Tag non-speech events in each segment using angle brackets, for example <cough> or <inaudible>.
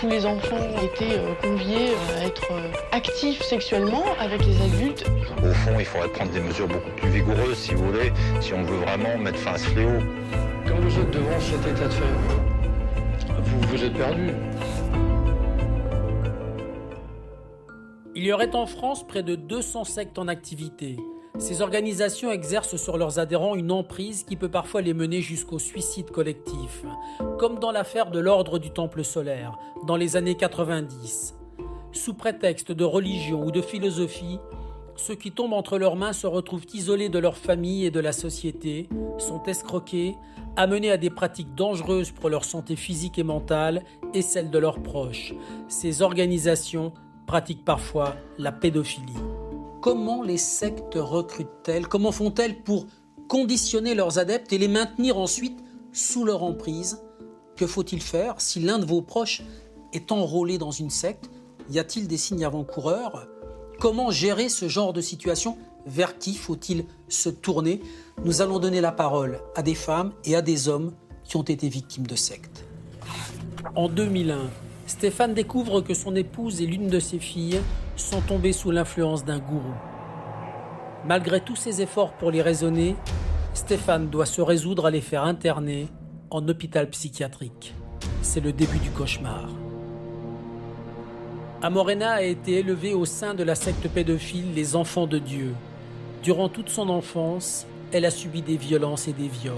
tous les enfants étaient euh, conviés euh, à être euh, actifs sexuellement avec les adultes. Au fond, il faudrait prendre des mesures beaucoup plus vigoureuses, si vous voulez, si on veut vraiment mettre fin à ce fléau. Quand vous êtes devant cet état de fait, vous vous êtes perdu. Il y aurait en France près de 200 sectes en activité. Ces organisations exercent sur leurs adhérents une emprise qui peut parfois les mener jusqu'au suicide collectif, comme dans l'affaire de l'ordre du Temple solaire, dans les années 90. Sous prétexte de religion ou de philosophie, ceux qui tombent entre leurs mains se retrouvent isolés de leur famille et de la société, sont escroqués, amenés à des pratiques dangereuses pour leur santé physique et mentale et celle de leurs proches. Ces organisations pratiquent parfois la pédophilie. Comment les sectes recrutent-elles? Comment font-elles pour conditionner leurs adeptes et les maintenir ensuite sous leur emprise? Que faut-il faire si l'un de vos proches est enrôlé dans une secte? Y a-t-il des signes avant-coureurs? Comment gérer ce genre de situation? Vers qui faut-il se tourner? Nous allons donner la parole à des femmes et à des hommes qui ont été victimes de sectes. En 2001, Stéphane découvre que son épouse et l'une de ses filles sont tombées sous l'influence d'un gourou. Malgré tous ses efforts pour les raisonner, Stéphane doit se résoudre à les faire interner en hôpital psychiatrique. C'est le début du cauchemar. Amorena a été élevée au sein de la secte pédophile Les Enfants de Dieu. Durant toute son enfance, elle a subi des violences et des viols.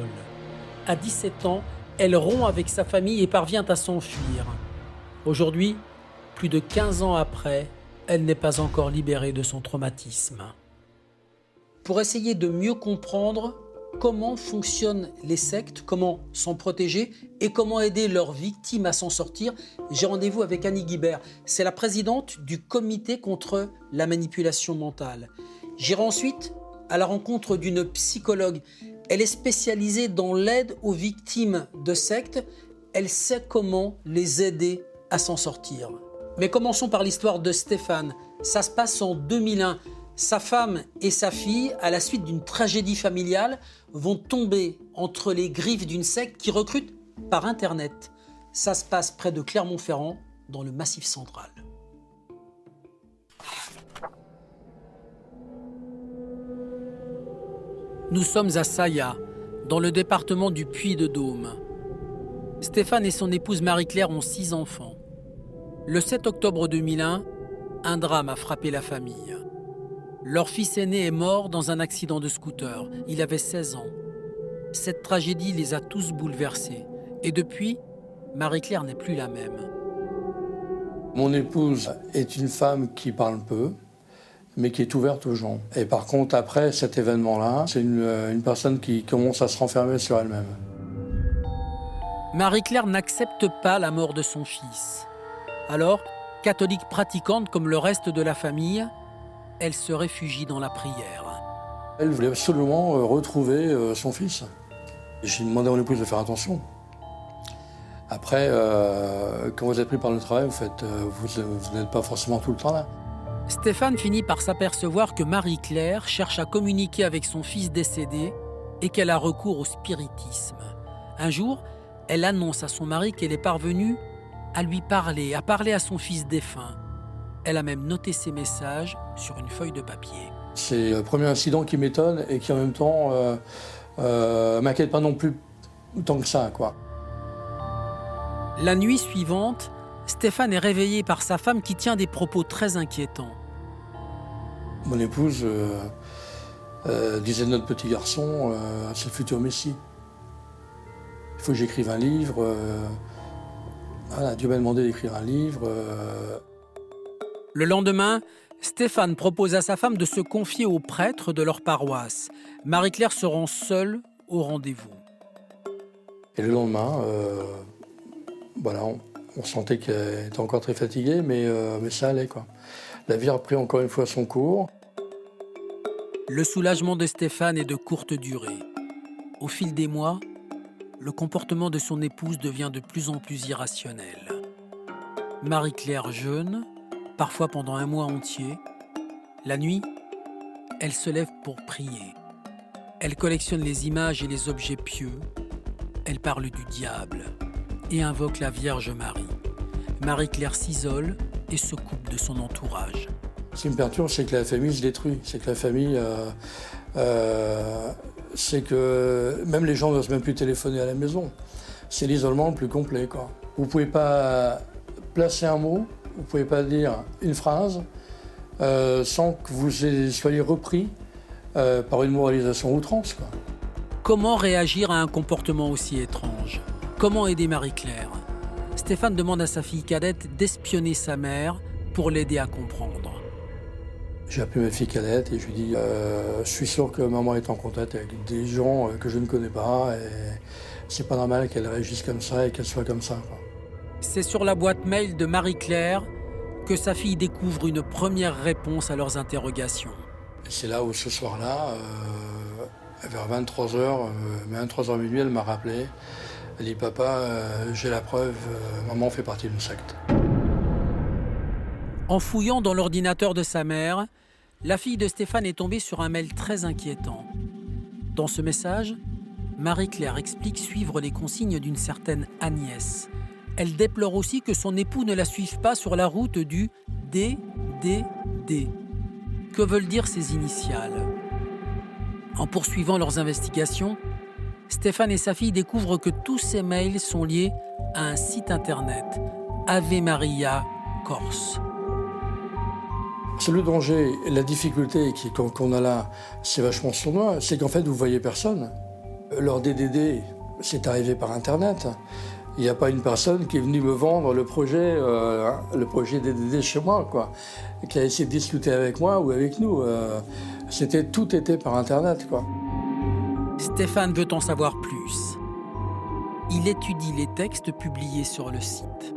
À 17 ans, elle rompt avec sa famille et parvient à s'enfuir. Aujourd'hui, plus de 15 ans après, elle n'est pas encore libérée de son traumatisme. Pour essayer de mieux comprendre comment fonctionnent les sectes, comment s'en protéger et comment aider leurs victimes à s'en sortir, j'ai rendez-vous avec Annie Guibert. C'est la présidente du comité contre la manipulation mentale. J'irai ensuite à la rencontre d'une psychologue. Elle est spécialisée dans l'aide aux victimes de sectes. Elle sait comment les aider à s'en sortir. Mais commençons par l'histoire de Stéphane. Ça se passe en 2001. Sa femme et sa fille, à la suite d'une tragédie familiale, vont tomber entre les griffes d'une secte qui recrute par Internet. Ça se passe près de Clermont-Ferrand, dans le Massif central. Nous sommes à Saya, dans le département du Puy-de-Dôme. Stéphane et son épouse Marie-Claire ont six enfants. Le 7 octobre 2001, un drame a frappé la famille. Leur fils aîné est mort dans un accident de scooter. Il avait 16 ans. Cette tragédie les a tous bouleversés. Et depuis, Marie-Claire n'est plus la même. Mon épouse est une femme qui parle peu, mais qui est ouverte aux gens. Et par contre, après cet événement-là, c'est une, une personne qui commence à se renfermer sur elle-même. Marie-Claire n'accepte pas la mort de son fils. Alors, catholique pratiquante comme le reste de la famille, elle se réfugie dans la prière. Elle voulait absolument euh, retrouver euh, son fils. J'ai demandé à mon épouse de faire attention. Après, euh, quand vous êtes pris par le travail, vous, faites, vous, vous n'êtes pas forcément tout le temps là. Stéphane finit par s'apercevoir que Marie-Claire cherche à communiquer avec son fils décédé et qu'elle a recours au spiritisme. Un jour, elle annonce à son mari qu'elle est parvenue à lui parler, à parler à son fils défunt. Elle a même noté ses messages sur une feuille de papier. C'est le premier incident qui m'étonne et qui en même temps euh, euh, m'inquiète pas non plus tant que ça. Quoi. La nuit suivante, Stéphane est réveillé par sa femme qui tient des propos très inquiétants. Mon épouse euh, euh, disait de notre petit garçon, c'est le futur Messie. Il faut que j'écrive un livre. Voilà, Dieu m'a demandé d'écrire un livre. euh, Le lendemain, Stéphane propose à sa femme de se confier au prêtre de leur paroisse. Marie-Claire se rend seule au rendez-vous. Et le lendemain, euh, voilà, on, on sentait qu'elle était encore très fatiguée, mais, euh, mais ça allait. Quoi. La vie a repris encore une fois son cours. Le soulagement de Stéphane est de courte durée. Au fil des mois, le comportement de son épouse devient de plus en plus irrationnel. Marie-Claire jeûne, parfois pendant un mois entier. La nuit, elle se lève pour prier. Elle collectionne les images et les objets pieux. Elle parle du diable et invoque la Vierge Marie. Marie-Claire s'isole et se coupe de son entourage. Ce qui me perturbe, c'est que la famille se détruit. C'est que la famille. Euh, euh, c'est que même les gens n'osent même plus téléphoner à la maison. C'est l'isolement le plus complet. Quoi. Vous ne pouvez pas placer un mot, vous ne pouvez pas dire une phrase euh, sans que vous soyez repris par une moralisation outrance. Comment réagir à un comportement aussi étrange? Comment aider Marie-Claire? Stéphane demande à sa fille cadette d'espionner sa mère pour l'aider à comprendre. J'ai appelé ma fille cadette et je lui ai dit euh, Je suis sûr que maman est en contact avec des gens euh, que je ne connais pas et c'est pas normal qu'elle réagisse comme ça et qu'elle soit comme ça. C'est sur la boîte mail de Marie-Claire que sa fille découvre une première réponse à leurs interrogations. C'est là où ce soir-là, euh, vers 23h, 23h minuit, elle m'a rappelé. Elle dit Papa, j'ai la preuve, maman fait partie d'une secte. En fouillant dans l'ordinateur de sa mère, la fille de Stéphane est tombée sur un mail très inquiétant. Dans ce message, Marie-Claire explique suivre les consignes d'une certaine Agnès. Elle déplore aussi que son époux ne la suive pas sur la route du DDD. Que veulent dire ces initiales? En poursuivant leurs investigations, Stéphane et sa fille découvrent que tous ces mails sont liés à un site internet, Ave Maria Corse. C'est le danger, la difficulté qu'on a là, c'est vachement sournois, c'est qu'en fait, vous voyez personne. Leur DDD, c'est arrivé par Internet. Il n'y a pas une personne qui est venue me vendre le projet, euh, le projet DDD chez moi, quoi, qui a essayé de discuter avec moi ou avec nous. Euh, c'était tout était par Internet, quoi. Stéphane veut en savoir plus. Il étudie les textes publiés sur le site.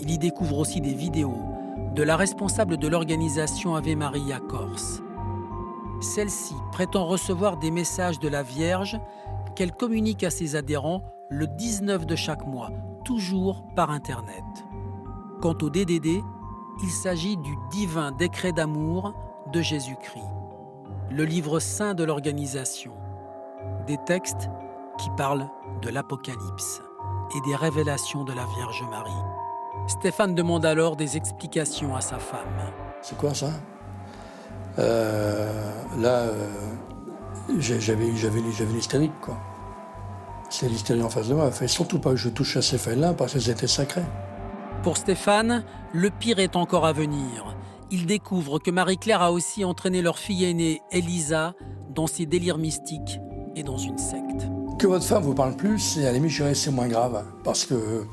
Il y découvre aussi des vidéos de la responsable de l'organisation Ave Maria Corse. Celle-ci prétend recevoir des messages de la Vierge qu'elle communique à ses adhérents le 19 de chaque mois, toujours par Internet. Quant au DDD, il s'agit du divin décret d'amour de Jésus-Christ, le livre saint de l'organisation, des textes qui parlent de l'Apocalypse et des révélations de la Vierge Marie. Stéphane demande alors des explications à sa femme. C'est quoi ça? Euh, Là, euh, j'avais l'hystérique, quoi. C'est l'hystérie en face de moi. Il fallait surtout pas que je touche à ces feuilles-là parce qu'elles étaient sacrées. Pour Stéphane, le pire est encore à venir. Il découvre que Marie-Claire a aussi entraîné leur fille aînée, Elisa, dans ses délires mystiques et dans une secte. Que votre femme vous parle plus, c'est à la limite, c'est moins grave. Parce que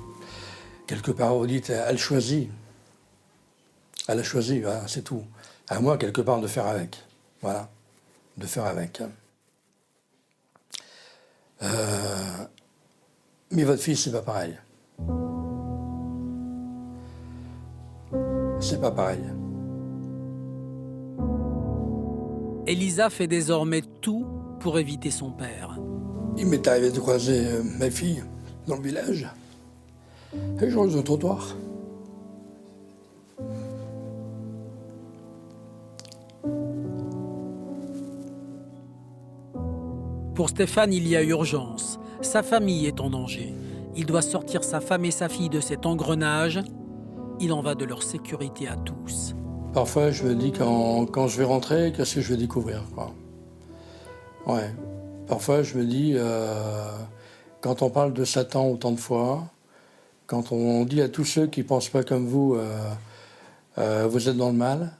quelque part, vous dites, elle choisit. Elle a choisi, c'est tout. À moi, quelque part, de faire avec. Voilà, de faire avec. Euh, mais votre fils, c'est pas pareil. C'est pas pareil. Elisa fait désormais tout pour éviter son père. Il m'est arrivé de croiser euh, ma fille dans le village. Et je au trottoir. Pour Stéphane, il y a urgence. Sa famille est en danger. Il doit sortir sa femme et sa fille de cet engrenage. Il en va de leur sécurité à tous. Parfois, je me dis quand, quand je vais rentrer, qu'est-ce que je vais découvrir quoi. Ouais. Parfois, je me dis, euh, quand on parle de Satan autant de fois, quand on dit à tous ceux qui ne pensent pas comme vous, euh, euh, vous êtes dans le mal,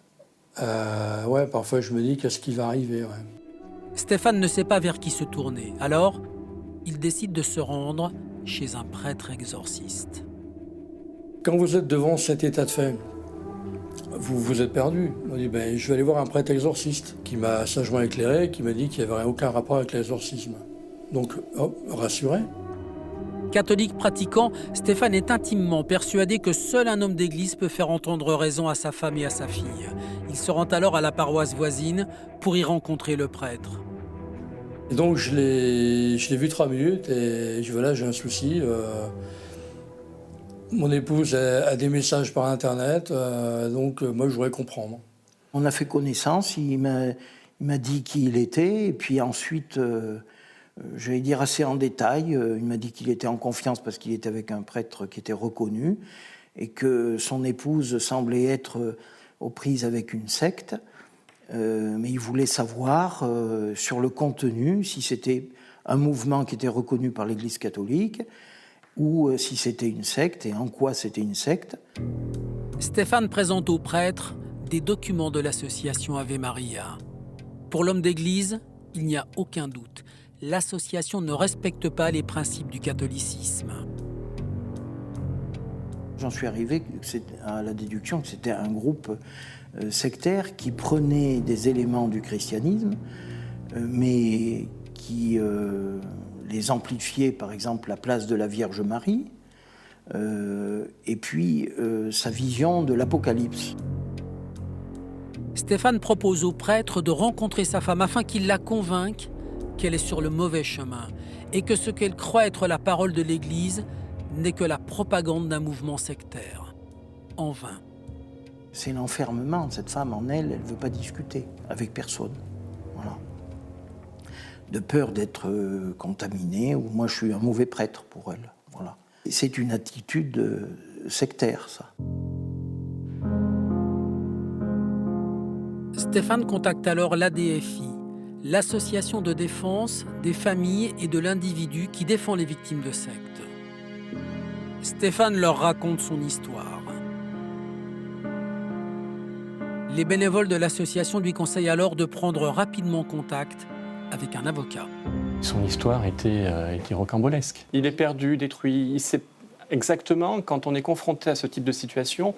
euh, ouais, parfois je me dis qu'est-ce qui va arriver. Stéphane ne sait pas vers qui se tourner. Alors, il décide de se rendre chez un prêtre exorciste. Quand vous êtes devant cet état de fait, vous vous êtes perdu. On dit, ben, je vais aller voir un prêtre exorciste qui m'a sagement éclairé, qui m'a dit qu'il n'y avait aucun rapport avec l'exorcisme. Donc, rassuré. Catholique pratiquant, Stéphane est intimement persuadé que seul un homme d'église peut faire entendre raison à sa femme et à sa fille. Il se rend alors à la paroisse voisine pour y rencontrer le prêtre. Et donc je l'ai vu trois minutes et je voilà, j'ai un souci. Euh, mon épouse a, des messages par Internet, euh, donc euh, moi je voudrais comprendre. On a fait connaissance, il m'a dit qui il était, et puis ensuite... Euh, je vais dire assez en détail. Euh, il m'a dit qu'il était en confiance parce qu'il était avec un prêtre qui était reconnu. et que son épouse semblait être aux prises avec une secte. mais il voulait savoir sur le contenu si c'était un mouvement qui était reconnu par l'Église catholique ou si c'était une secte et en quoi c'était une secte. Stéphane présente au prêtre des documents de l'association Ave Maria. Pour l'homme d'Église, il n'y a aucun doute. L'association ne respecte pas les principes du catholicisme. J'en suis arrivé à la déduction que c'était un groupe euh, sectaire qui prenait des éléments du christianisme, euh, mais qui euh, les amplifiait, par exemple la place de la Vierge Marie, et puis sa vision de l'Apocalypse. Stéphane propose au prêtre de rencontrer sa femme afin qu'il la convainque qu'elle est sur le mauvais chemin et que ce qu'elle croit être la parole de l'Église n'est que la propagande d'un mouvement sectaire. En vain. C'est l'enfermement de cette femme en elle, elle ne veut pas discuter avec personne. Voilà. De peur d'être euh, contaminée, ou moi je suis un mauvais prêtre pour elle. Voilà. C'est une attitude euh, sectaire, ça. Stéphane contacte alors l'ADFI, l'association de défense des familles et de l'individu qui défend les victimes de sectes. Stéphane leur raconte son histoire. Les bénévoles de l'association lui conseillent alors de prendre rapidement contact avec un avocat. Son histoire était, euh, était rocambolesque. Il est perdu, détruit. Il sait exactement, quand on est confronté à ce type de situation,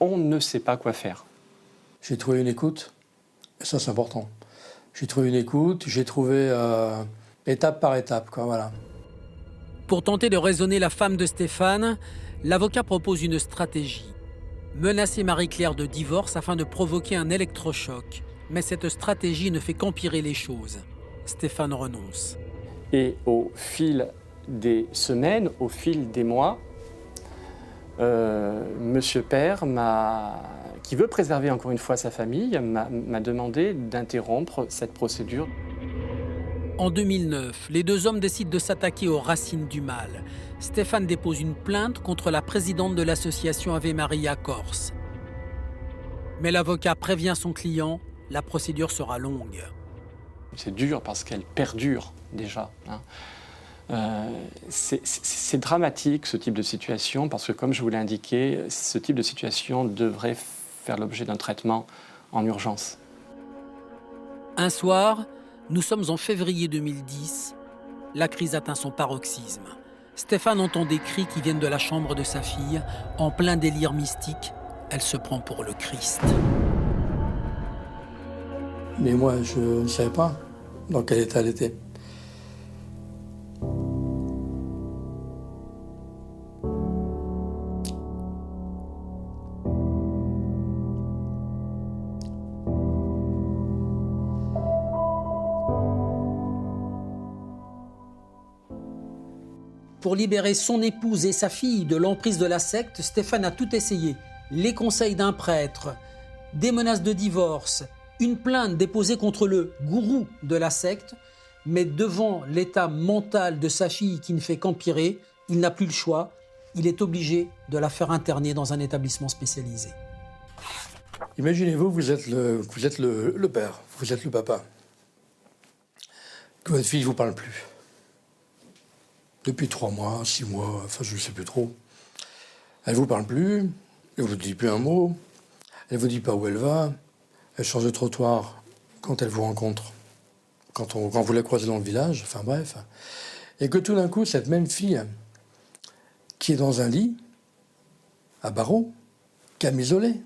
on ne sait pas quoi faire. J'ai trouvé une écoute, et ça c'est important. J'ai trouvé une écoute, j'ai trouvé euh, étape par étape, quoi, voilà. Pour tenter de raisonner la femme de Stéphane, l'avocat propose une stratégie. Menacer Marie-Claire de divorce afin de provoquer un électrochoc. Mais cette stratégie ne fait qu'empirer les choses. Stéphane renonce. Et au fil des semaines, au fil des mois, euh, Monsieur Père m'a qui veut préserver encore une fois sa famille, m'a demandé d'interrompre cette procédure. En 2009, les deux hommes décident de s'attaquer aux racines du mal. Stéphane dépose une plainte contre la présidente de l'association Ave Maria Corse. Mais l'avocat prévient son client, la procédure sera longue. C'est dur parce qu'elle perdure déjà. Hein. Euh, c'est dramatique ce type de situation parce que, comme je vous l'ai indiqué, ce type de situation devrait faire l'objet d'un traitement en urgence. Un soir, nous sommes en février 2010, la crise atteint son paroxysme. Stéphane entend des cris qui viennent de la chambre de sa fille. En plein délire mystique, elle se prend pour le Christ. Mais moi, je ne savais pas dans quel état elle était. Pour libérer son épouse et sa fille de l'emprise de la secte, Stéphane a tout essayé. Les conseils d'un prêtre, des menaces de divorce, une plainte déposée contre le gourou de la secte, mais devant l'état mental de sa fille qui ne fait qu'empirer, il n'a plus le choix, il est obligé de la faire interner dans un établissement spécialisé. Imaginez-vous, vous êtes, le, vous êtes père, vous êtes le papa, que votre fille ne vous parle plus depuis trois mois, six mois, enfin je ne sais plus trop. Elle ne vous parle plus, elle ne vous dit plus un mot, elle ne vous dit pas où elle va, elle change de trottoir quand elle vous rencontre, quand, on, quand vous la croisez dans le village, enfin bref. Et que tout d'un coup, cette même fille, qui est dans un lit, à barreaux, camisolée,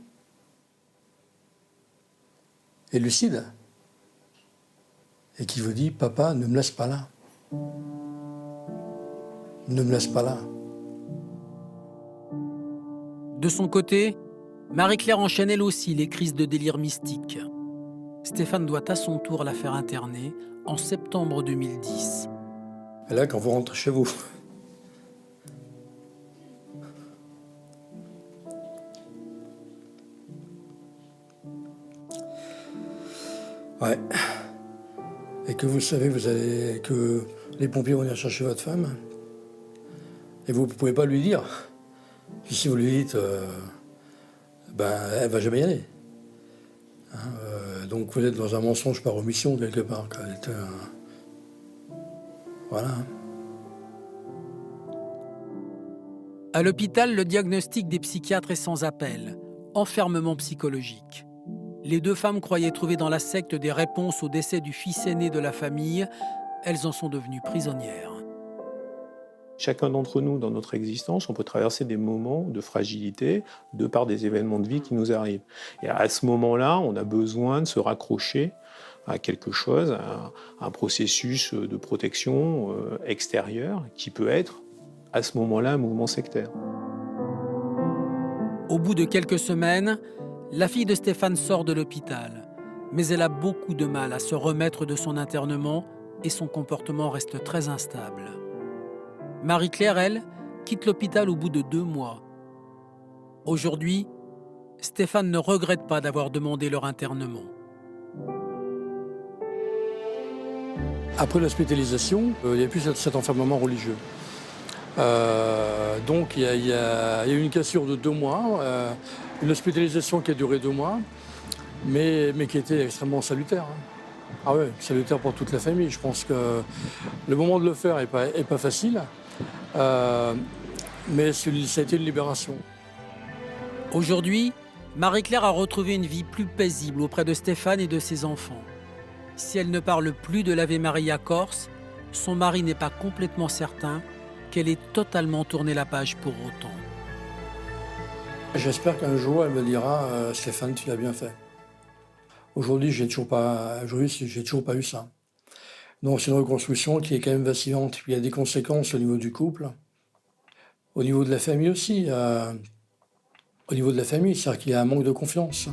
est lucide, et qui vous dit Papa, ne me laisse pas là ne me laisse pas là. De son côté, Marie-Claire enchaîne elle aussi les crises de délire mystique. Stéphane doit à son tour la faire interner en septembre 2010. Et là, quand vous rentrez chez vous, Ouais. Et que vous savez, vous allez que les pompiers vont venir chercher votre femme. Et vous ne pouvez pas lui dire. si vous lui dites, euh, ben, elle va jamais y aller. Hein, euh, donc vous êtes dans un mensonge par omission quelque part. Voilà. À l'hôpital, le diagnostic des psychiatres est sans appel. Enfermement psychologique. Les deux femmes croyaient trouver dans la secte des réponses au décès du fils aîné de la famille. Elles en sont devenues prisonnières. Chacun d'entre nous, dans notre existence, on peut traverser des moments de fragilité de par des événements de vie qui nous arrivent. Et à ce moment-là, on a besoin de se raccrocher à quelque chose, à un processus de protection euh, extérieure qui peut être, à ce moment-là, un mouvement sectaire. Au bout de quelques semaines, la fille de Stéphane sort de l'hôpital, mais elle a beaucoup de mal à se remettre de son internement et son comportement reste très instable. Marie-Claire, elle, quitte l'hôpital au bout de deux mois. Aujourd'hui, Stéphane ne regrette pas d'avoir demandé leur internement. Après l'hospitalisation, euh, il n'y a plus cet enfermement religieux. Euh, donc il y, a, eu une cassure de deux mois, euh, une hospitalisation qui a duré deux mois, mais, qui était extrêmement salutaire. Hein. Ah ouais, salutaire pour toute la famille. Je pense que le moment de le faire n'est pas, est pas facile. Euh, mais été une libération. Aujourd'hui, Marie-Claire a retrouvé une vie plus paisible auprès de Stéphane et de ses enfants. Si elle ne parle plus de l'Ave Maria Corse, son mari n'est pas complètement certain qu'elle ait totalement tourné la page pour autant. J'espère qu'un jour elle me dira euh, Stéphane, tu l'as bien fait. Aujourd'hui, j'ai toujours pas, j'ai toujours pas eu ça. Donc c'est une reconstruction qui est quand même vacillante. Il y a des conséquences au niveau du couple, au niveau de la famille aussi. Euh, au niveau de la famille, c'est-à-dire qu'il y a un manque de confiance.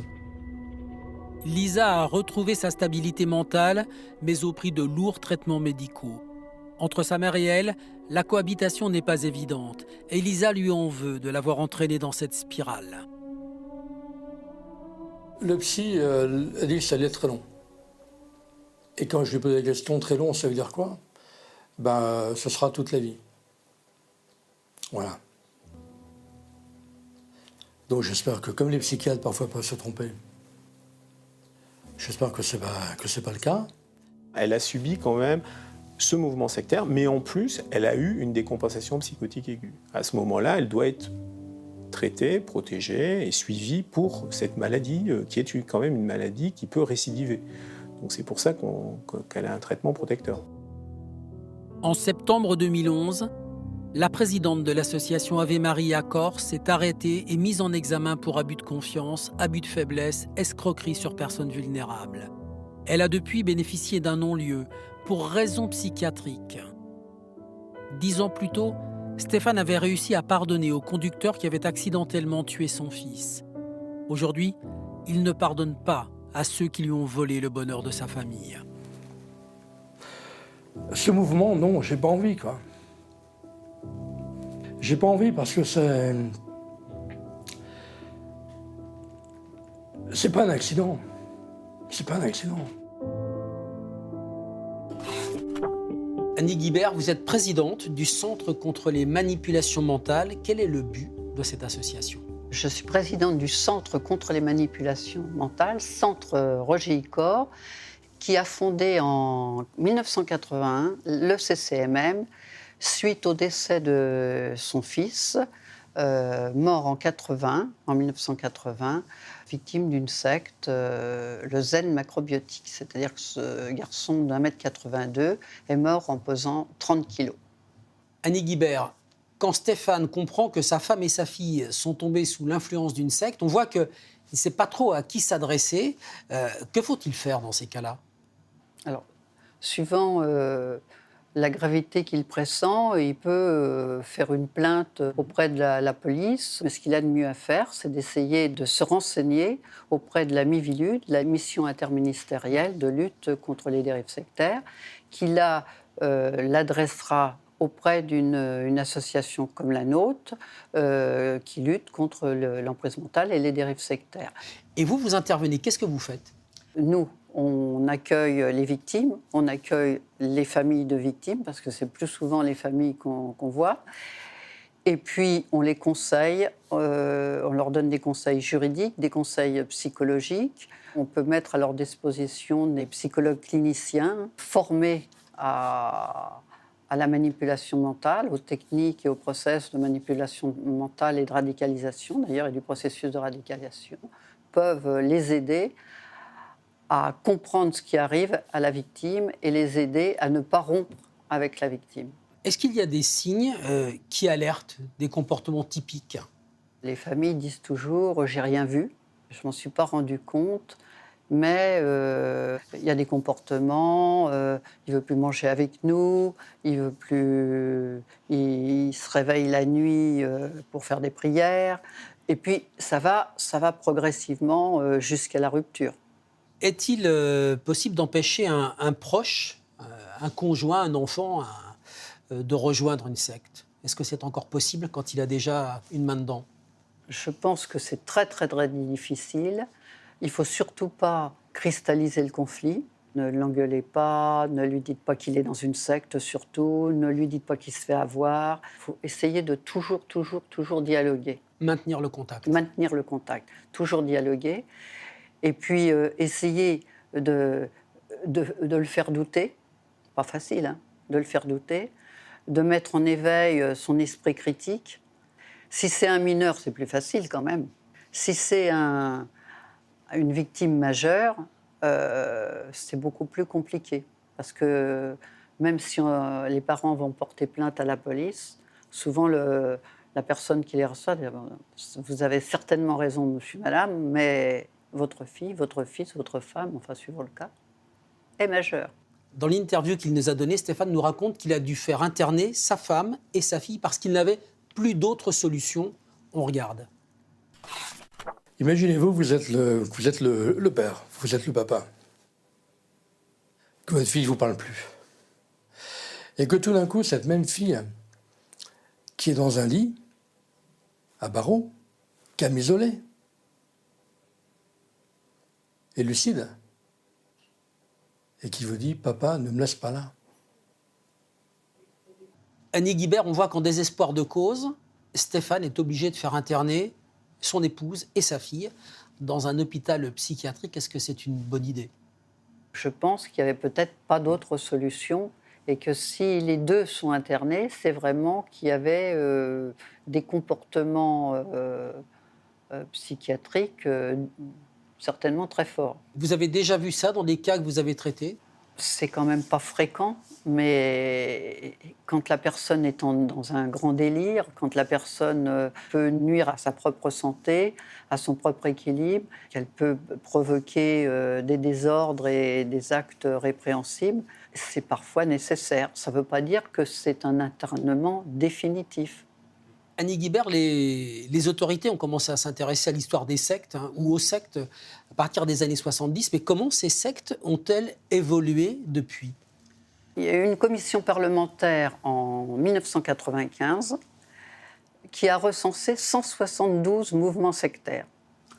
Lisa a retrouvé sa stabilité mentale, mais au prix de lourds traitements médicaux. Entre sa mère et elle, la cohabitation n'est pas évidente, et Lisa lui en veut de l'avoir entraînée dans cette spirale. Le psy euh, a dit que ça allait être très long. Et quand je lui pose la question très long, ça veut dire quoi? Ben, ce sera toute la vie. Voilà. Donc j'espère que comme les psychiatres parfois peuvent se tromper, j'espère que ce n'est pas, pas le cas. Elle a subi quand même ce mouvement sectaire, mais en plus, elle a eu une décompensation psychotique aiguë. À ce moment-là, elle doit être traitée, protégée et suivie pour cette maladie, euh, qui est quand même une maladie qui peut récidiver. Donc c'est pour ça qu'elle a un traitement protecteur. En septembre 2011, la présidente de l'association Ave Maria Corse s'est arrêtée et mise en examen pour abus de confiance, abus de faiblesse, escroquerie sur personnes vulnérables. Elle a depuis bénéficié d'un non-lieu pour raisons psychiatriques. Dix ans plus tôt, Stéphane avait réussi à pardonner au conducteur qui avait accidentellement tué son fils. Aujourd'hui, il ne pardonne pas à ceux qui lui ont volé le bonheur de sa famille. Ce mouvement, non, j'ai pas envie, quoi. J'ai pas envie parce que c'est. C'est pas un accident. C'est pas un accident. Annie Guibert, vous êtes présidente du Centre contre les manipulations mentales. Quel est le but de cette association? Je suis présidente du Centre contre les manipulations mentales, Centre Roger Icor, qui a fondé en 1981 le CCMM suite au décès de son fils, euh, mort en 80, en 1980, victime d'une secte, euh, le zen macrobiotique. C'est-à-dire que ce garçon d'un mètre 82 est mort en pesant 30 kilos. Annie Guibert, quand Stéphane comprend que sa femme et sa fille sont tombées sous l'influence d'une secte, on voit qu'il ne sait pas trop à qui s'adresser. Euh, que faut-il faire dans ces cas-là? Alors, suivant euh, la gravité qu'il pressent, il peut euh, faire une plainte auprès de la, police. Mais ce qu'il a de mieux à faire, c'est d'essayer de se renseigner auprès de la MIVILUD, la mission interministérielle de lutte contre les dérives sectaires, qui là l'adressera auprès d'une association comme la nôtre euh, qui lutte contre l'emprise mentale et les dérives sectaires. Et vous, vous intervenez, qu'est-ce que vous faites? Nous, on accueille les victimes, on accueille les familles de victimes, parce que c'est plus souvent les familles qu'on voit. Et puis, on les conseille, euh, on leur donne des conseils juridiques, des conseils psychologiques. On peut mettre à leur disposition des psychologues cliniciens formés à, à la manipulation mentale, aux techniques et aux process de manipulation mentale et de radicalisation, d'ailleurs, et du processus de radicalisation, peuvent les aider à comprendre ce qui arrive à la victime et les aider à ne pas rompre avec la victime. Est-ce qu'il y a des signes euh, qui alertent des comportements typiques? Les familles disent toujours j'ai rien vu, je m'en suis pas rendu compte, mais euh, il y a des comportements, euh, il veut plus manger avec nous, il veut plus, il, se réveille la nuit euh, pour faire des prières, et puis ça va, ça va progressivement jusqu'à la rupture. Est-il possible d'empêcher un, un, proche, un conjoint, un enfant, un, euh, de rejoindre une secte? Est-ce que c'est encore possible quand il a déjà une main dedans? Je pense que c'est très très très difficile. Il faut surtout pas cristalliser le conflit. Ne l'engueulez pas, ne lui dites pas qu'il est dans une secte surtout, ne lui dites pas qu'il se fait avoir. Il faut essayer de toujours, toujours, toujours dialoguer. Maintenir le contact. Maintenir le contact. Toujours dialoguer. Et puis euh, essayer de, de, de, le faire douter. Pas facile, hein, de le faire douter de mettre en éveil euh, son esprit critique. Si c'est un mineur, c'est plus facile quand même. Si c'est un, une victime majeure, euh, c'est beaucoup plus compliqué. Parce que même si euh, les parents vont porter plainte à la police, souvent la personne qui les reçoit dit Vous avez certainement raison, monsieur, madame, mais votre fille, votre fils, votre femme, enfin suivant le cas, est majeure. Dans l'interview qu'il nous a donnée, Stéphane nous raconte qu'il a dû faire interner sa femme et sa fille parce qu'il n'avait plus d'autre solution. On regarde. Imaginez-vous, vous êtes, le, vous êtes le, père, vous êtes le papa, que votre fille ne vous parle plus. Et que tout d'un coup, cette même fille, qui est dans un lit, à barreaux, camisolée, est lucide, et qui vous dit Papa, ne me laisse pas là. Annie Guibert, on voit qu'en désespoir de cause, Stéphane est obligé de faire interner son épouse et sa fille dans un hôpital psychiatrique. Est-ce que c'est une bonne idée? Je pense qu'il n'y avait peut-être pas d'autre solution et que si les deux sont internés, c'est vraiment qu'il y avait euh, des comportements euh, euh, psychiatriques certainement très fort. Vous avez déjà vu ça dans des cas que vous avez traités? C'est quand même pas fréquent, mais quand la personne est dans un grand délire, quand la personne euh, peut nuire à sa propre santé, à son propre équilibre, qu'elle peut provoquer euh, des désordres et des actes répréhensibles, c'est parfois nécessaire. Ça ne veut pas dire que c'est un internement définitif. Annie Guibert, les, autorités ont commencé à s'intéresser à l'histoire des sectes hein, ou aux sectes à partir des années 70, mais comment ces sectes ont-elles évolué depuis? Il y a eu une commission parlementaire en 1995 qui a recensé 172 mouvements sectaires.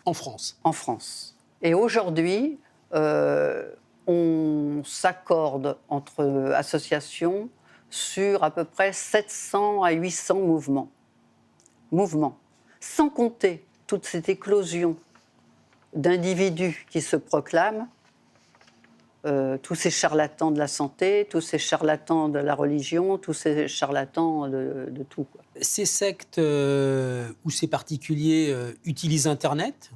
En France En France. Et aujourd'hui, euh, on s'accorde entre associations sur à peu près 700 à 800 mouvements mouvement, sans compter toute cette éclosion d'individus qui se proclament, euh, tous ces charlatans de la santé, tous ces charlatans de la religion, tous ces charlatans de, tout. Ces sectes euh, ou ces particuliers euh, utilisent Internet?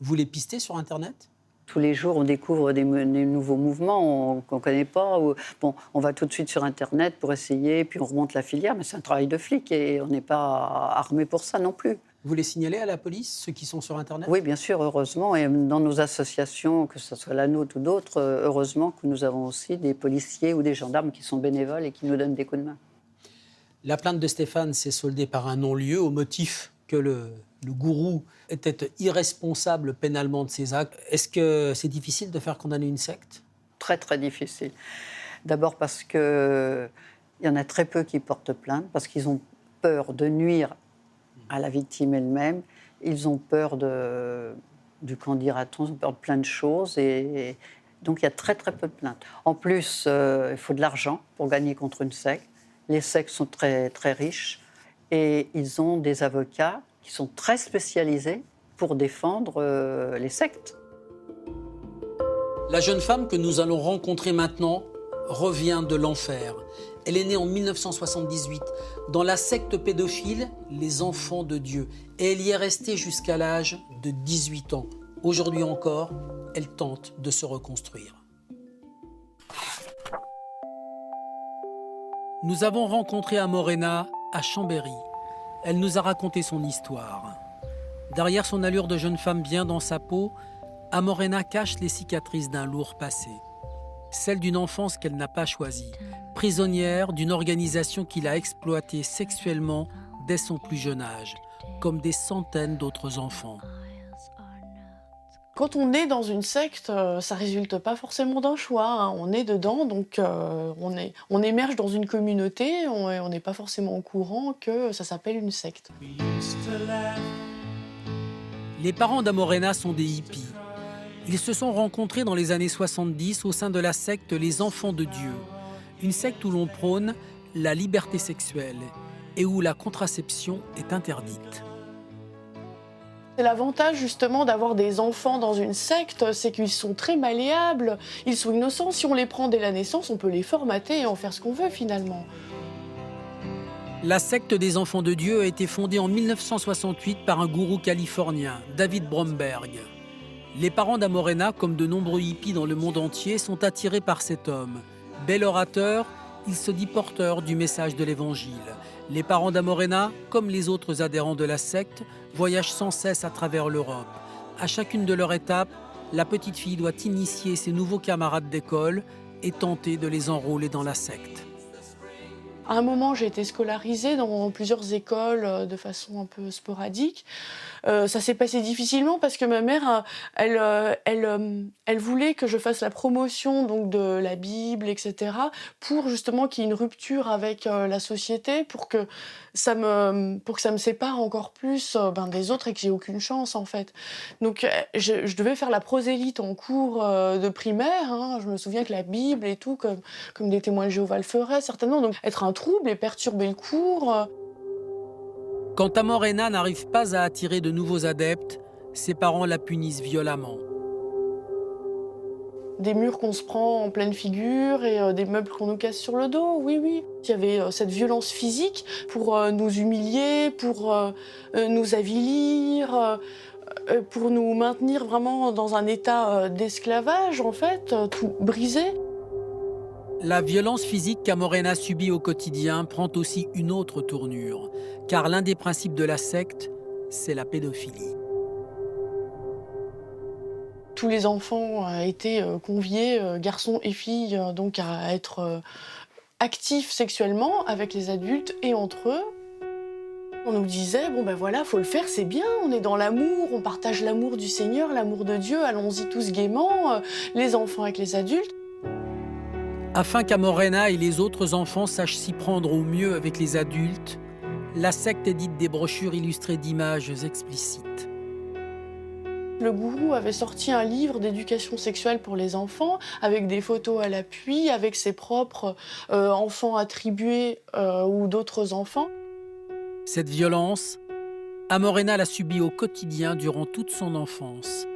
Vous les pistez sur Internet? Tous les jours, on découvre des, nouveaux mouvements qu'on ne connaît pas. bon, on va tout de suite sur Internet pour essayer, puis on remonte la filière, mais c'est un travail de flic et on n'est pas armé pour ça non plus. Vous les signalez à la police, ceux qui sont sur Internet? Oui, bien sûr, heureusement. Et dans nos associations, que ce soit la nôtre ou d'autres, heureusement que nous avons aussi des policiers ou des gendarmes qui sont bénévoles et qui nous donnent des coups de main. La plainte de Stéphane s'est soldée par un non-lieu au motif que le, gourou était irresponsable pénalement de ses actes. Est-ce que c'est difficile de faire condamner une secte? Très très difficile. D'abord parce qu'il y en a très peu qui portent plainte, parce qu'ils ont peur de nuire à la victime elle-même. Ils ont peur de, du candidaton, ils ont peur de plein de choses. Et, donc il y a très très peu de plaintes. En plus, euh, il faut de l'argent pour gagner contre une secte. Les sectes sont très très riches. Et ils ont des avocats qui sont très spécialisés pour défendre euh, les sectes. La jeune femme que nous allons rencontrer maintenant revient de l'enfer. Elle est née en 1978 dans la secte pédophile Les Enfants de Dieu et elle y est restée jusqu'à l'âge de 18 ans. Aujourd'hui encore, elle tente de se reconstruire. Nous avons rencontré Amorena à Chambéry. Elle nous a raconté son histoire. Derrière son allure de jeune femme bien dans sa peau, Amorena cache les cicatrices d'un lourd passé. Celle d'une enfance qu'elle n'a pas choisie, prisonnière d'une organisation qui l'a exploitée sexuellement dès son plus jeune âge, comme des centaines d'autres enfants. Quand on est dans une secte, euh, ça résulte pas forcément d'un choix. hein. On est dedans, donc euh, on, émerge dans une communauté, on on n'est pas forcément au courant que ça s'appelle une secte. Les parents d'Amorena sont des hippies. Ils se sont rencontrés dans les années 70 au sein de la secte Les Enfants de Dieu, une secte où l'on prône la liberté sexuelle et où la contraception est interdite. L'avantage justement d'avoir des enfants dans une secte, c'est qu'ils sont très malléables, ils sont innocents. Si on les prend dès la naissance, on peut les formater et en faire ce qu'on veut finalement. La secte des enfants de Dieu a été fondée en 1968 par un gourou californien, David Bromberg. Les parents d'Amorena, comme de nombreux hippies dans le monde entier, sont attirés par cet homme. Bel orateur, il se dit porteur du message de l'Évangile. Les parents d'Amorena, comme les autres adhérents de la secte, voyagent sans cesse à travers l'Europe. À chacune de leurs étapes, la petite fille doit initier ses nouveaux camarades d'école et tenter de les enrôler dans la secte. À un moment, j'ai été scolarisée dans plusieurs écoles euh, de façon un peu sporadique. Euh, ça s'est passé difficilement parce que ma mère, euh, elle, euh, elle, elle voulait que je fasse la promotion donc de la Bible, etc., pour justement qu'il y ait une rupture avec la société, pour que ça me, pour que ça me sépare encore plus ben, des autres et que j'ai aucune chance en fait. Donc je, devais faire la prosélite en cours de primaire. hein. Je me souviens que la Bible et tout, comme, comme des témoins de Jéhovah le feraient certainement. Donc être un trouble et perturber le cours. Quand Amorena n'arrive pas à attirer de nouveaux adeptes, ses parents la punissent violemment. des murs qu'on se prend en pleine figure et euh, des meubles qu'on nous casse sur le dos, oui, oui. Il y avait euh, cette violence physique pour euh, nous humilier, pour nous avilir, pour nous maintenir vraiment dans un état d'esclavage, en fait, tout brisé. La violence physique qu'Amorena subit au quotidien prend aussi une autre tournure, car l'un des principes de la secte, c'est la pédophilie. Tous les enfants étaient euh, conviés, euh, garçons et filles, euh, donc à être actifs sexuellement avec les adultes et entre eux. On nous disait, bon ben voilà, faut le faire, c'est bien, on est dans l'amour, on partage l'amour du Seigneur, l'amour de Dieu, allons-y tous gaiement, les enfants avec les adultes. Afin qu'Amorena et les autres enfants sachent s'y prendre au mieux avec les adultes, la secte édite des brochures illustrées d'images explicites. Le gourou avait sorti un livre d'éducation sexuelle pour les enfants, avec des photos à l'appui, avec ses propres euh, enfants attribués euh, ou d'autres enfants. Cette violence, Amorena l'a subie au quotidien durant toute son enfance.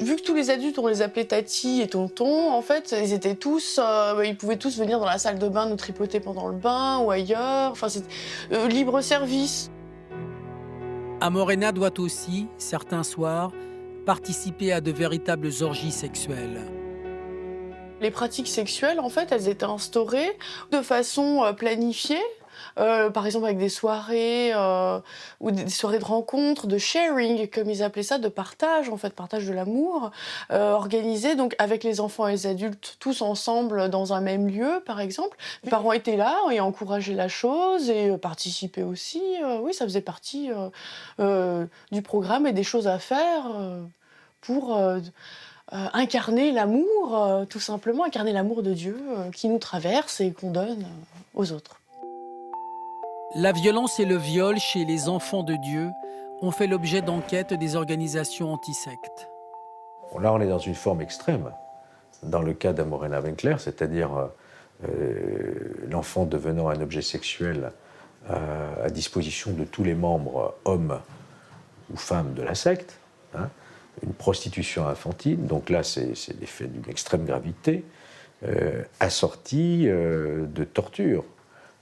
Vu que tous les adultes, on les appelait tati et tonton, en fait, ils étaient tous, euh, ils pouvaient tous venir dans la salle de bain nous tripoter pendant le bain ou ailleurs. Enfin, c'est euh, libre service. Amorena doit aussi, certains soirs, participer à de véritables orgies sexuelles. Les pratiques sexuelles, en fait, elles étaient instaurées de façon euh, planifiée. Euh, par exemple avec des soirées euh, ou des soirées de rencontres, de sharing, comme ils appelaient ça, de partage, en fait, partage de l'amour, euh, organisé donc avec les enfants et les adultes tous ensemble dans un même lieu, par exemple. Les parents étaient là et encourageaient la chose et euh, participaient aussi. oui, ça faisait partie du programme et des choses à faire pour incarner l'amour, tout simplement, incarner l'amour de Dieu qui nous traverse et qu'on donne aux autres. La violence et le viol chez les enfants de Dieu ont fait l'objet d'enquêtes des organisations antisectes. Là, on est dans une forme extrême. Dans le cas d'Amorena Winkler, c'est-à-dire euh, l'enfant devenant un objet sexuel euh, à disposition de tous les membres, hommes ou femmes de la secte, hein, une prostitution infantile, donc là c'est des faits d'une extrême gravité, euh, assortis euh, de torture,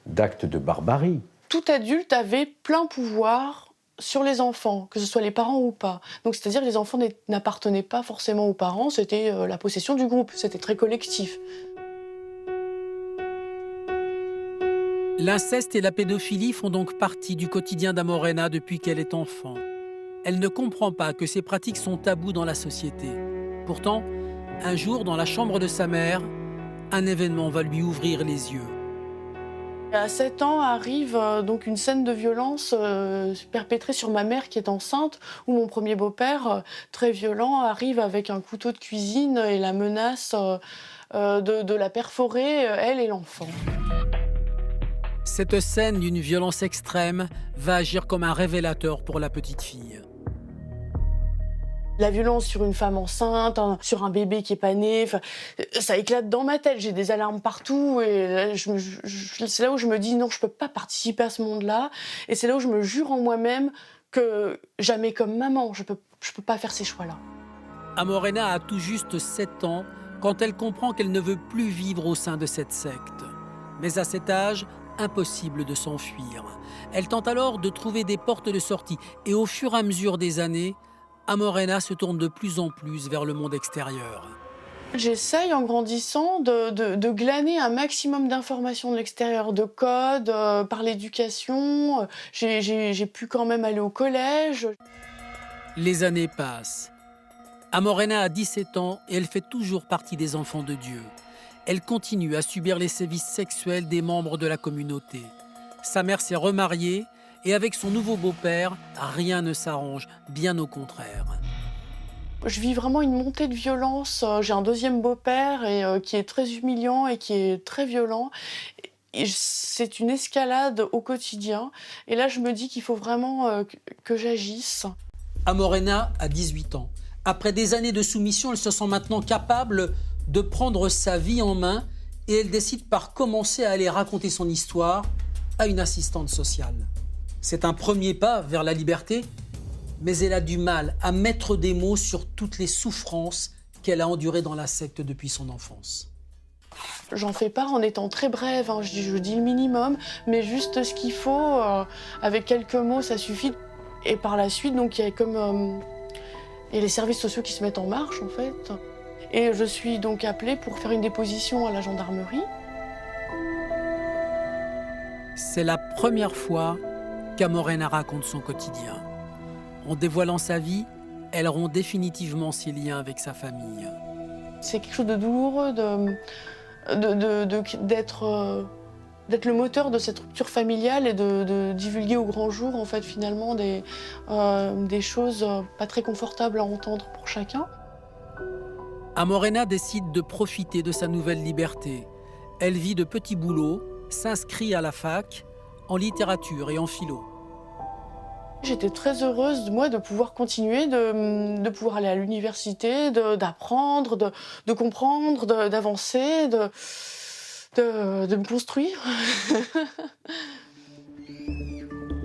d'actes de barbarie. Tout adulte avait plein pouvoir sur les enfants, que ce soit les parents ou pas. Donc c'est-à-dire que les enfants n'appartenaient pas forcément aux parents, c'était euh, la possession du groupe, c'était très collectif. L'inceste et la pédophilie font donc partie du quotidien d'Amorena depuis qu'elle est enfant. Elle ne comprend pas que ces pratiques sont tabous dans la société. Pourtant, un jour, dans la chambre de sa mère, un événement va lui ouvrir les yeux. À 7 ans arrive euh, donc une scène de violence euh, perpétrée sur ma mère qui est enceinte, où mon premier beau-père, euh, très violent, arrive avec un couteau de cuisine et la menace de, la perforer, elle et l'enfant. Cette scène d'une violence extrême va agir comme un révélateur pour la petite fille. La violence sur une femme enceinte, sur un bébé qui est pas né, ça éclate dans ma tête. J'ai des alarmes partout et c'est là où je me dis non, je peux pas participer à ce monde-là. Et c'est là où je me jure en moi-même que jamais comme maman, je peux, je peux pas faire ces choix-là. Amorena a tout juste 7 ans quand elle comprend qu'elle ne veut plus vivre au sein de cette secte. Mais à cet âge, impossible de s'enfuir. Elle tente alors de trouver des portes de sortie et au fur et à mesure des années, Amorena se tourne de plus en plus vers le monde extérieur. J'essaye en grandissant de, glaner un maximum d'informations de l'extérieur, de codes, euh, par l'éducation. J'ai pu quand même aller au collège. Les années passent. Amorena a 17 ans et elle fait toujours partie des enfants de Dieu. Elle continue à subir les sévices sexuels des membres de la communauté. Sa mère s'est remariée et avec son nouveau beau-père, rien ne s'arrange, bien au contraire. Je vis vraiment une montée de violence. J'ai un deuxième beau-père euh, qui est très humiliant et qui est très violent. C'est une escalade au quotidien. Et là, je me dis qu'il faut vraiment euh, que j'agisse. Amorena a 18 ans. Après des années de soumission, elle se sent maintenant capable de prendre sa vie en main et elle décide par commencer à aller raconter son histoire à une assistante sociale. C'est un premier pas vers la liberté, mais elle a du mal à mettre des mots sur toutes les souffrances qu'elle a endurées dans la secte depuis son enfance. J'en fais part en étant très brève, hein. je, dis, le minimum, mais juste ce qu'il faut, euh, avec quelques mots, ça suffit. Et par la suite, donc il y a comme euh, les services sociaux qui se mettent en marche en fait. Et je suis donc appelée pour faire une déposition à la gendarmerie. C'est la première fois Camorena raconte son quotidien. En dévoilant sa vie, elle rompt définitivement ses liens avec sa famille. C'est quelque chose de douloureux d'être euh, d'être le moteur de cette rupture familiale et de, divulguer au grand jour en fait finalement des, euh, des choses pas très confortables à entendre pour chacun. Amorena décide de profiter de sa nouvelle liberté. Elle vit de petits boulots, s'inscrit à la fac en littérature et en philo. J'étais très heureuse, moi, de pouvoir continuer, de, pouvoir aller à l'université, d'apprendre, de, comprendre, d'avancer, de, de, me construire. <laughs>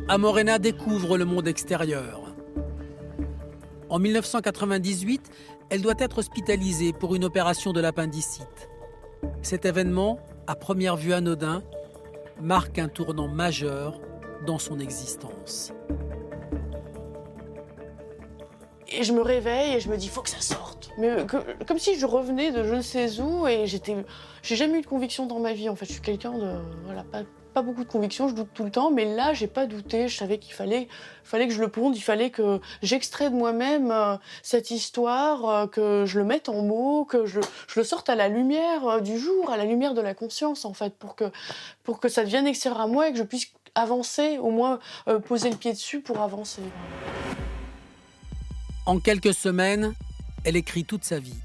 Amorena découvre le monde extérieur. En 1998, elle doit être hospitalisée pour une opération de l'appendicite. Cet événement, à première vue anodin, marque un tournant majeur dans son existence. Et je me réveille et je me dis, faut que ça sorte. Mais comme si je revenais de je ne sais où et j'étais. J'ai jamais eu de conviction dans ma vie. En fait, je suis quelqu'un de. Voilà, pas, pas beaucoup de conviction, je doute tout le temps, mais là, j'ai pas douté. Je savais qu'il fallait, fallait que je le ponde, il fallait que j'extrais de moi-même euh, cette histoire, euh, que je le mette en mots, que je, je le sorte à la lumière euh, du jour, à la lumière de la conscience, en fait, pour que, pour que ça devienne extérieur à moi et que je puisse avancer, au moins poser le pied dessus pour avancer. En quelques semaines, elle écrit toute sa vie.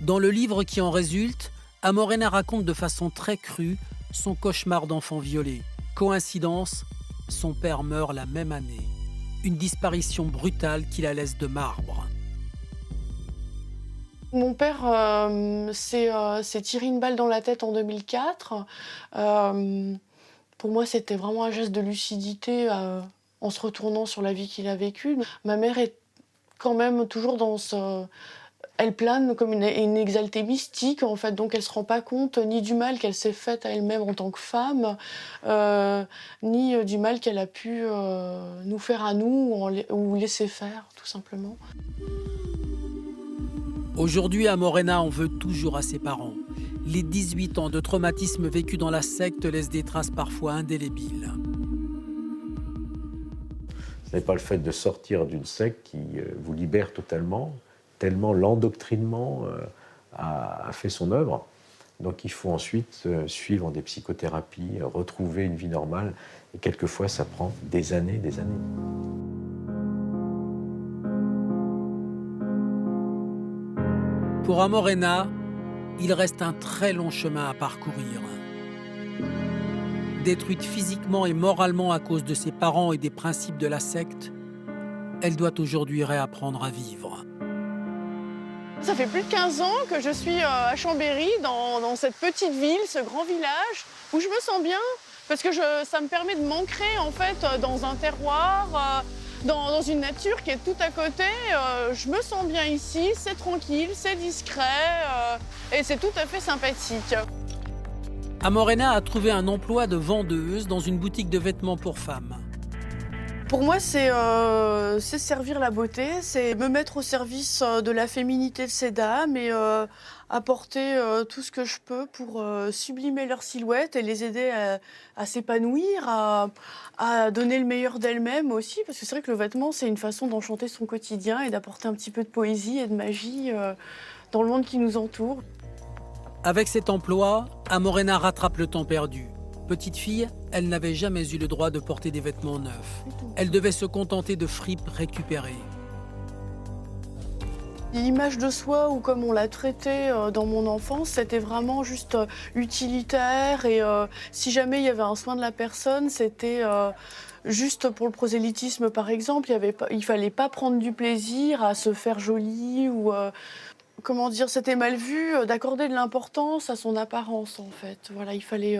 Dans le livre qui en résulte, Amorena raconte de façon très crue son cauchemar d'enfant violé. Coïncidence, son père meurt la même année. Une disparition brutale qui la laisse de marbre. Mon père euh, euh, s'est tiré une balle dans la tête en 2004. Euh, Pour moi, c'était vraiment un geste de lucidité en se retournant sur la vie qu'il a vécue. Ma mère est quand même toujours dans ce elle plane comme une, une, exaltée mystique, en fait, donc elle se rend pas compte ni du mal qu'elle s'est fait à elle-même en tant que femme, euh, ni euh, du mal qu'elle a pu euh, nous faire à nous ou, laisser faire, tout simplement. Aujourd'hui, à Morena, on veut toujours à ses parents. Les 18 ans de traumatisme vécu dans la secte laissent des traces parfois indélébiles. Ce n'est pas le fait de sortir d'une secte qui vous libère totalement, tellement l'endoctrinement euh, a, fait son œuvre. Donc il faut ensuite euh, suivre des psychothérapies, retrouver une vie normale. Et quelquefois, ça prend des années, des années. Pour Amorena, il reste un très long chemin à parcourir. Détruite physiquement et moralement à cause de ses parents et des principes de la secte, elle doit aujourd'hui réapprendre à vivre. Ça fait plus de 15 ans que je suis euh, à Chambéry, dans, cette petite ville, ce grand village, où je me sens bien, parce que ça me permet de m'ancrer en fait dans un terroir, euh, dans, une nature qui est tout à côté. Euh, je me sens bien ici, c'est tranquille, c'est discret, et c'est tout à fait sympathique. Amorena a trouvé un emploi de vendeuse dans une boutique de vêtements pour femmes. Pour moi, euh, c'est servir la beauté, c'est me mettre au service euh, de la féminité de ces dames et euh, apporter tout ce que je peux pour sublimer leur silhouette et les aider à, s'épanouir, à, à, donner le meilleur d'elles-mêmes aussi. Parce que c'est vrai que le vêtement, c'est une façon d'enchanter son quotidien et d'apporter un petit peu de poésie et de magie dans le monde qui nous entoure. Avec cet emploi, Amorena rattrape le temps perdu. Petite fille, elle n'avait jamais eu le droit de porter des vêtements neufs. Elle devait se contenter de fripes récupérées. L'image de soi, ou comme on l'a traité euh, dans mon enfance, c'était vraiment juste euh, utilitaire. Et euh, si jamais il y avait un soin de la personne, c'était juste pour le prosélytisme, par exemple. Il ne fallait pas prendre du plaisir à se faire jolie ou comment dire, c'était mal vu d'accorder de l'importance à son apparence en fait. Voilà, il fallait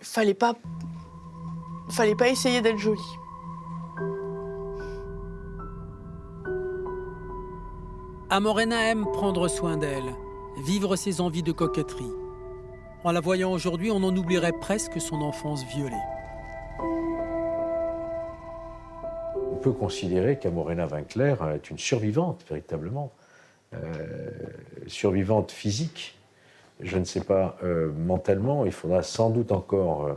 fallait pas, fallait pas essayer d'être jolie. Amorena aime prendre soin d'elle, vivre ses envies de coquetterie. En la voyant aujourd'hui, on en oublierait presque son enfance violée. On peut considérer qu'Amorena Winkler est une survivante, véritablement. Euh, survivante physique, je ne sais pas, euh, mentalement, il faudra sans doute encore euh,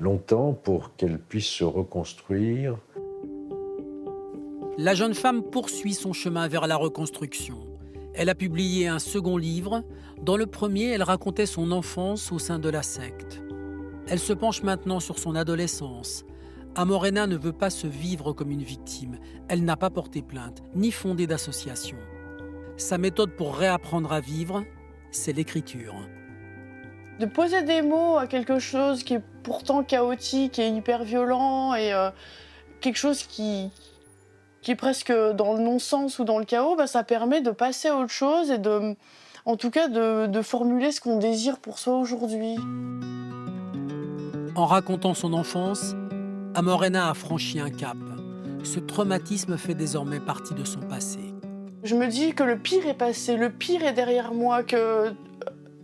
longtemps pour qu'elle puisse se reconstruire. La jeune femme poursuit son chemin vers la reconstruction. Elle a publié un second livre. Dans le premier, elle racontait son enfance au sein de la secte. Elle se penche maintenant sur son adolescence. Amorena ne veut pas se vivre comme une victime. Elle n'a pas porté plainte, ni fondé d'association. Sa méthode pour réapprendre à vivre, c'est l'écriture. De poser des mots à quelque chose qui est pourtant chaotique et hyper violent et euh, quelque chose qui, qui est presque dans le non-sens ou dans le chaos, bah, ça permet de passer à autre chose et de, en tout cas de, de formuler ce qu'on désire pour soi aujourd'hui. En racontant son enfance, Amorena a franchi un cap. Ce traumatisme fait désormais partie de son passé. Je me dis que le pire est passé, le pire est derrière moi, que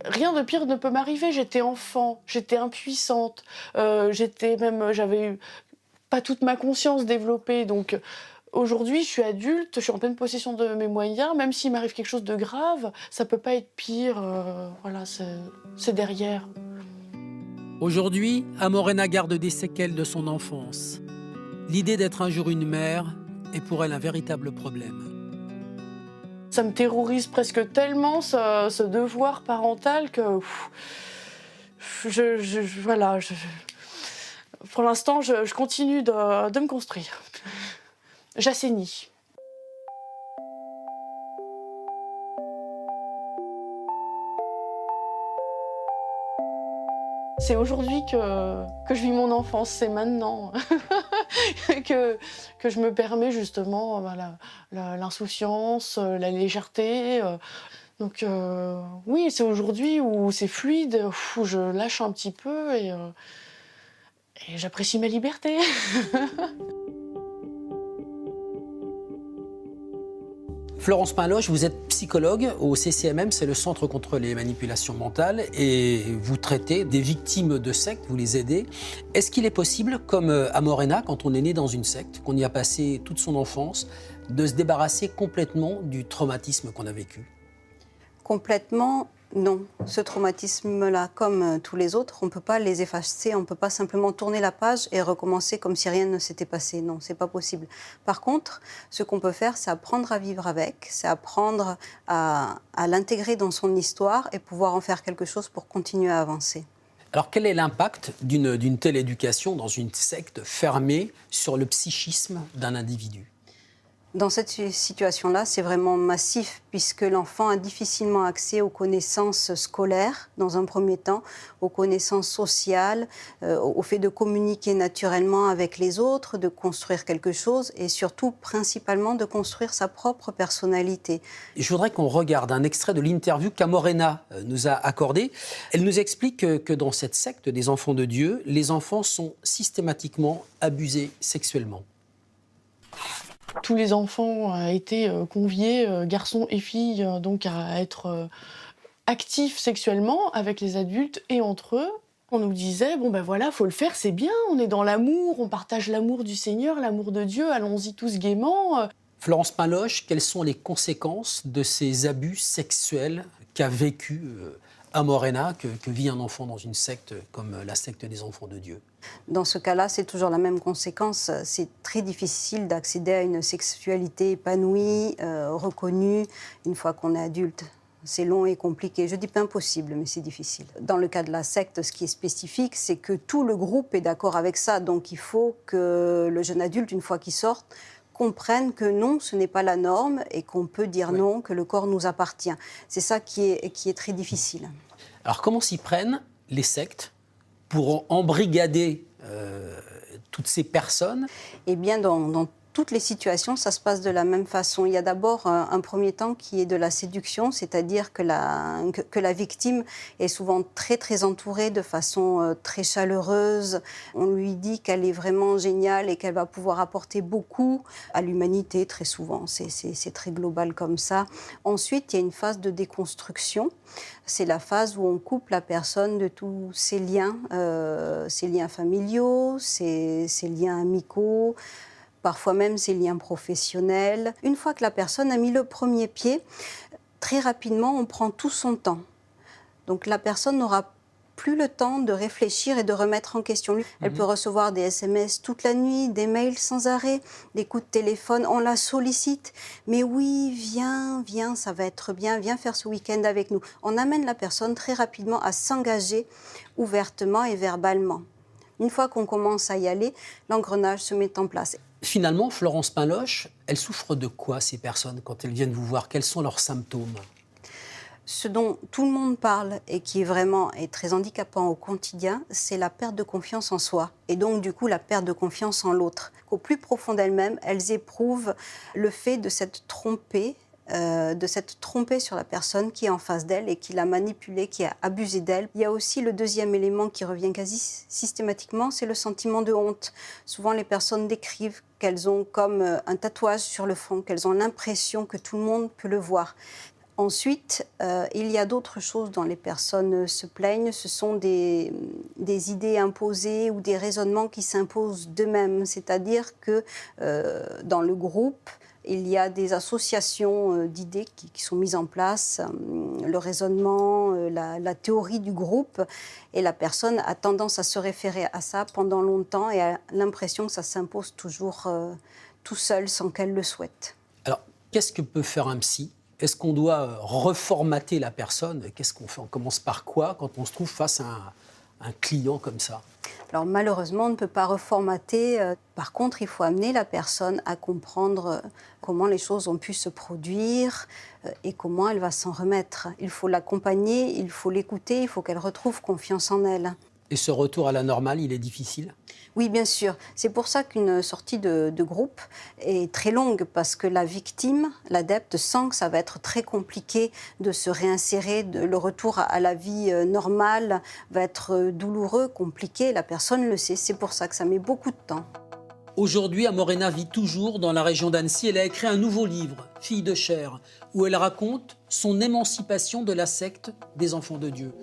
rien de pire ne peut m'arriver. J'étais enfant, j'étais impuissante, euh, j'étais même, j'avais pas toute ma conscience développée. Donc aujourd'hui, je suis adulte, je suis en pleine possession de mes moyens. Même s'il m'arrive quelque chose de grave, ça peut pas être pire. Euh, voilà, c'est derrière. Aujourd'hui, Amorena garde des séquelles de son enfance. L'idée d'être un jour une mère est pour elle un véritable problème. Ça me terrorise presque tellement ce, devoir parental que je, voilà, pour l'instant, je, continue de, de me construire. J'assainis. C'est aujourd'hui que, je vis mon enfance, c'est maintenant <laughs> que, je me permets justement voilà, l'insouciance, la légèreté. Euh. Donc euh, oui, c'est aujourd'hui où c'est fluide, où je lâche un petit peu euh, Et j'apprécie ma liberté. <laughs> Florence Pinloche, vous êtes psychologue au CCMM, c'est le Centre contre les manipulations mentales, et vous traitez des victimes de sectes, vous les aidez. Est-ce qu'il est possible, comme à Morena, quand on est né dans une secte, qu'on y a passé toute son enfance, de se débarrasser complètement du traumatisme qu'on a vécu? Complètement, non. Ce traumatisme-là, comme euh, tous les autres, on ne peut pas les effacer, on ne peut pas simplement tourner la page et recommencer comme si rien ne s'était passé. Non, c'est pas possible. Par contre, ce qu'on peut faire, c'est apprendre à vivre avec, c'est apprendre à, à l'intégrer dans son histoire et pouvoir en faire quelque chose pour continuer à avancer. Alors quel est l'impact d'une telle éducation dans une secte fermée sur le psychisme d'un individu? Dans cette situation-là, c'est vraiment massif puisque l'enfant a difficilement accès aux connaissances scolaires dans un premier temps, aux connaissances sociales, euh, au fait de communiquer naturellement avec les autres, de construire quelque chose et surtout principalement de construire sa propre personnalité. Je voudrais qu'on regarde un extrait de l'interview qu'Amorena euh, nous a accordée. Elle nous explique que, que dans cette secte des enfants de Dieu, les enfants sont systématiquement abusés sexuellement tous les enfants euh, été euh, conviés, euh, garçons et filles, donc à être actifs sexuellement avec les adultes et entre eux. On nous disait bon ben voilà, faut le faire, c'est bien, on est dans l'amour, on partage l'amour du Seigneur, l'amour de Dieu, allons-y tous gaiement. Florence Paloche, quelles sont les conséquences de ces abus sexuels qu'a vécu à Morena que, vit un enfant dans une secte comme la secte des enfants de Dieu? Dans ce cas-là, c'est toujours la même conséquence. C'est très difficile d'accéder à une sexualité épanouie, euh, reconnue, une fois qu'on est adulte. C'est long et compliqué. Je dis pas impossible, mais c'est difficile. Dans le cas de la secte, ce qui est spécifique, c'est que tout le groupe est d'accord avec ça. Donc il faut que le jeune adulte, une fois qu'il sort, comprennent que non, ce n'est pas la norme et qu'on peut dire non, que le corps nous appartient. C'est ça qui est, qui est très difficile. Alors comment s'y prennent les sectes pour embrigader euh, toutes ces personnes. Eh toutes les situations, ça se passe de la même façon. Il y a d'abord un, premier temps qui est de la séduction, c'est-à-dire que la, que, la victime est souvent très très entourée de façon euh, très chaleureuse. On lui dit qu'elle est vraiment géniale et qu'elle va pouvoir apporter beaucoup à l'humanité très souvent. C'est très global comme ça. Ensuite, il y a une phase de déconstruction. C'est la phase où on coupe la personne de tous ses liens, euh, ses liens familiaux, ses, ses liens amicaux parfois même ses liens professionnels. Une fois que la personne a mis le premier pied, très rapidement, on prend tout son temps. Donc la personne n'aura plus le temps de réfléchir et de remettre en question. Elle mhm. peut recevoir des SMS toute la nuit, des mails sans arrêt, des coups de téléphone, on la sollicite. Mais oui, viens, viens, ça va être bien, viens faire ce week-end avec nous. On amène la personne très rapidement à s'engager ouvertement et verbalement. Une fois qu'on commence à y aller, l'engrenage se met en place. Finalement, Florence Pinloche, elle souffre de quoi ces personnes quand elles viennent vous voir? Quels sont leurs symptômes? Ce dont tout le monde parle et qui est vraiment est très handicapant au quotidien, c'est la perte de confiance en soi et donc du coup la perte de confiance en l'autre. Au plus profond d'elles-mêmes, elles éprouvent le fait de s'être trompées euh, de s'être trompée sur la personne qui est en face d'elle et qui l'a manipulée, qui a abusé d'elle. Il y a aussi le deuxième élément qui revient quasi systématiquement, c'est le sentiment de honte. Souvent, les personnes décrivent qu'elles ont comme euh, un tatouage sur le front, qu'elles ont l'impression que tout le monde peut le voir. Ensuite, euh, il y a d'autres choses dont les personnes se plaignent. Ce sont des, des idées imposées ou des raisonnements qui s'imposent d'eux-mêmes. C'est-à-dire que dans le groupe, il y a des associations euh, d'idées qui, sont mises en place, euh, le raisonnement, euh, la, théorie du groupe, et la personne a tendance à se référer à ça pendant longtemps et a l'impression que ça s'impose toujours tout seul sans qu'elle le souhaite. Alors, qu'est-ce que peut faire un psy? Est-ce qu'on doit reformater la personne? Qu'est-ce qu'on fait? On commence par quoi? Quand on se trouve face à un client comme ça alors malheureusement, on ne peut pas reformater. Euh, par contre, il faut amener la personne à comprendre euh, comment les choses ont pu se produire euh, et comment elle va s'en remettre. Il faut l'accompagner, il faut l'écouter, il faut qu'elle retrouve confiance en elle. Et ce retour à la normale, il est difficile? Oui, bien sûr. C'est pour ça qu'une sortie de, groupe est très longue, parce que la victime, l'adepte, sent que ça va être très compliqué de se réinsérer. le retour à, la vie euh, normale va être euh, douloureux, compliqué. La personne le sait. C'est pour ça que ça met beaucoup de temps. Aujourd'hui, Amorena vit toujours dans la région d'Annecy. Elle a écrit un nouveau livre, Fille de chair, où elle raconte son émancipation de la secte des enfants de Dieu.